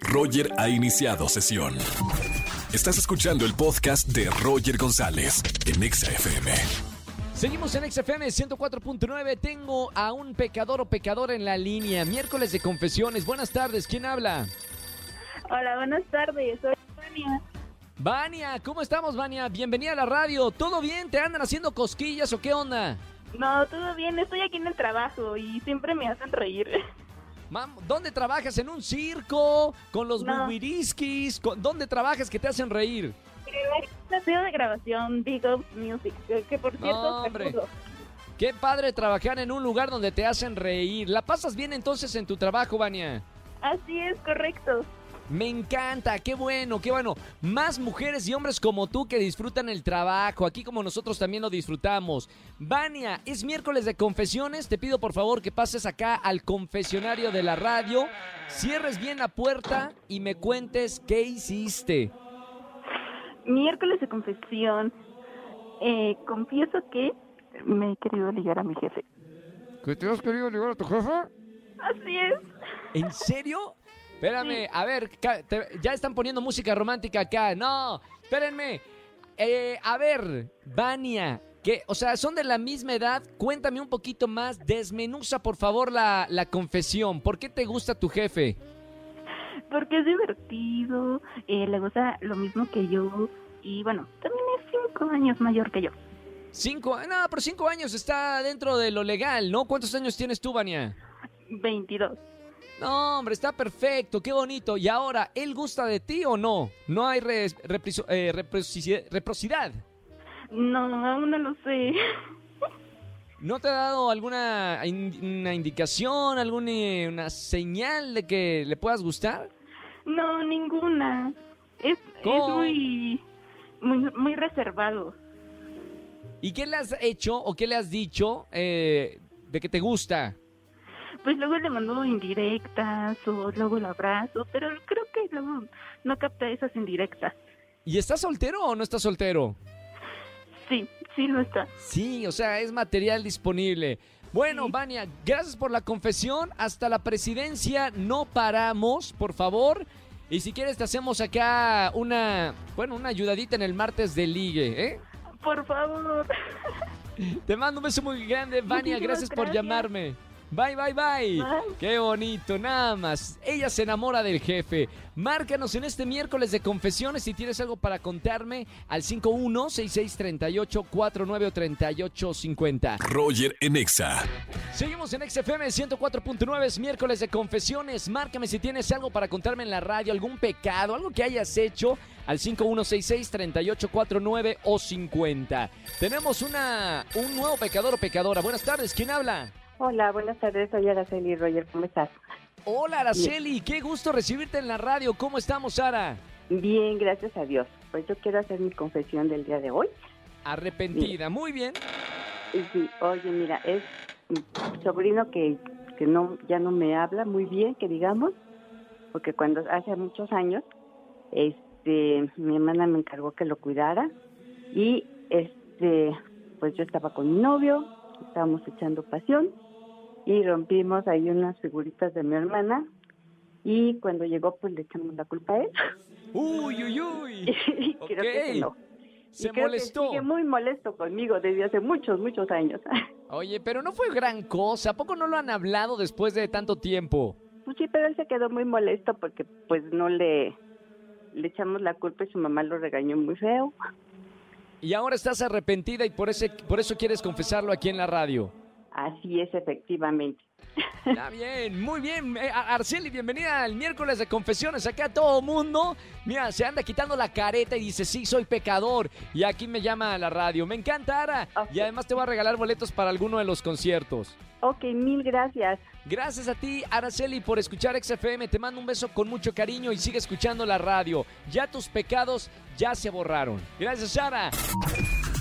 Roger ha iniciado sesión. Estás escuchando el podcast de Roger González en Exa FM. Seguimos en XFM 104.9. Tengo a un pecador o pecadora en la línea. Miércoles de confesiones. Buenas tardes. ¿Quién habla? Hola, buenas tardes. Soy Vania. Vania, ¿cómo estamos, Vania? Bienvenida a la radio. ¿Todo bien? ¿Te andan haciendo cosquillas o qué onda? No, todo bien. Estoy aquí en el trabajo y siempre me hacen reír. Mam, ¿dónde trabajas? ¿En un circo? ¿Con los No. ¿Dónde trabajas que te hacen reír? En el estudio de grabación Big Up Music, que, por cierto No. Qué padre trabajar en un lugar donde te hacen reír. ¿La pasas bien entonces en tu trabajo, Vania? Así es, correcto. Me encanta, qué bueno, qué bueno. Más mujeres y hombres como tú que disfrutan el trabajo, aquí como nosotros también lo disfrutamos. Vania, es miércoles de confesiones, te pido por favor que pases acá al confesionario de la radio, cierres bien la puerta y me cuentes qué hiciste. Miércoles de confesión. Eh, confieso que me he querido ligar a mi jefe. ¿Que te has querido ligar a tu jefa? Así es. ¿En serio? Espérame, a ver, ya están poniendo música romántica acá. No, espérenme. Eh, a ver, Vania, que, o sea, son de la misma edad. Cuéntame un poquito más. Desmenuza, por favor, la, la confesión. ¿Por qué te gusta tu jefe? Porque es divertido, eh, le gusta lo mismo que yo y bueno, también es cinco años mayor que yo. Cinco, no, pero cinco años está dentro de lo legal, ¿no? ¿Cuántos años tienes tú, Vania? 22. No, hombre, está perfecto, qué bonito. Y ahora, ¿él gusta de ti o no? No hay repriso- eh. No, aún no lo sé. ¿No te ha dado alguna in- una indicación, alguna una señal de que le puedas gustar? No, ninguna. Es, es muy, muy, muy reservado. ¿Y qué le has hecho o qué le has dicho eh, de que te gusta? Pues luego le mando indirectas o luego lo abrazo, pero creo que luego no capta esas indirectas. ¿Y estás soltero o no estás soltero? Sí, sí lo está. Sí, o sea, es material disponible. Bueno, Sí. Vania, gracias por la confesión. Hasta la presidencia no paramos, por favor. Y si quieres te hacemos acá una, bueno, una ayudadita en el martes de ligue, ¿eh? Por favor. Te mando un beso muy grande, Vania. Gracias por llamarme. Bye, bye, bye. Qué bonito, nada más. Ella se enamora del jefe. Márcanos en este miércoles de confesiones si tienes algo para contarme al 51-6638-493850. Roger en Exa. Seguimos en XFM 104.9, es miércoles de confesiones. Márcame si tienes algo para contarme en la radio, algún pecado, algo que hayas hecho al 5166-3849 o 50. Tenemos una, un nuevo pecador o pecadora. Buenas tardes, ¿quién habla? Hola, buenas tardes, soy Araceli Roger, ¿cómo estás? Hola, Araceli, qué gusto recibirte en la radio. ¿Cómo estamos, Sara? Bien, gracias a Dios. Pues yo quiero hacer mi confesión del día de hoy. Arrepentida, muy bien. Sí, oye, mira, es mi sobrino que, que no ya no me habla muy bien, que digamos, porque cuando hace muchos años, este, mi hermana me encargó que lo cuidara y este, pues yo estaba con mi novio, estábamos echando pasión y rompimos ahí unas figuritas de mi hermana y cuando llegó pues le echamos la culpa a él Uy, uy, uy. y creo que se. Se y creo molestó. Que sigue muy molesto conmigo desde hace muchos, muchos años. Oye, pero no fue gran cosa. ¿A poco no lo han hablado después de tanto tiempo? Pues sí, pero él se quedó muy molesto porque pues no le, le echamos la culpa y su mamá lo regañó muy feo. Y ahora estás arrepentida y por, ese, por eso quieres confesarlo aquí en la radio. Así es, efectivamente. Está bien, muy bien. Eh, Ar- Arceli, bienvenida al miércoles de confesiones. Acá todo mundo, mira, se anda quitando la careta y dice, sí, soy pecador. Y aquí me llama a la radio. Me encanta, Ara. Y además te voy a regalar boletos para alguno de los conciertos. Ok, mil gracias. Gracias a ti, Araceli, por escuchar XFM. Te mando un beso con mucho cariño y sigue escuchando la radio. Ya tus pecados ya se borraron. Gracias, Sara.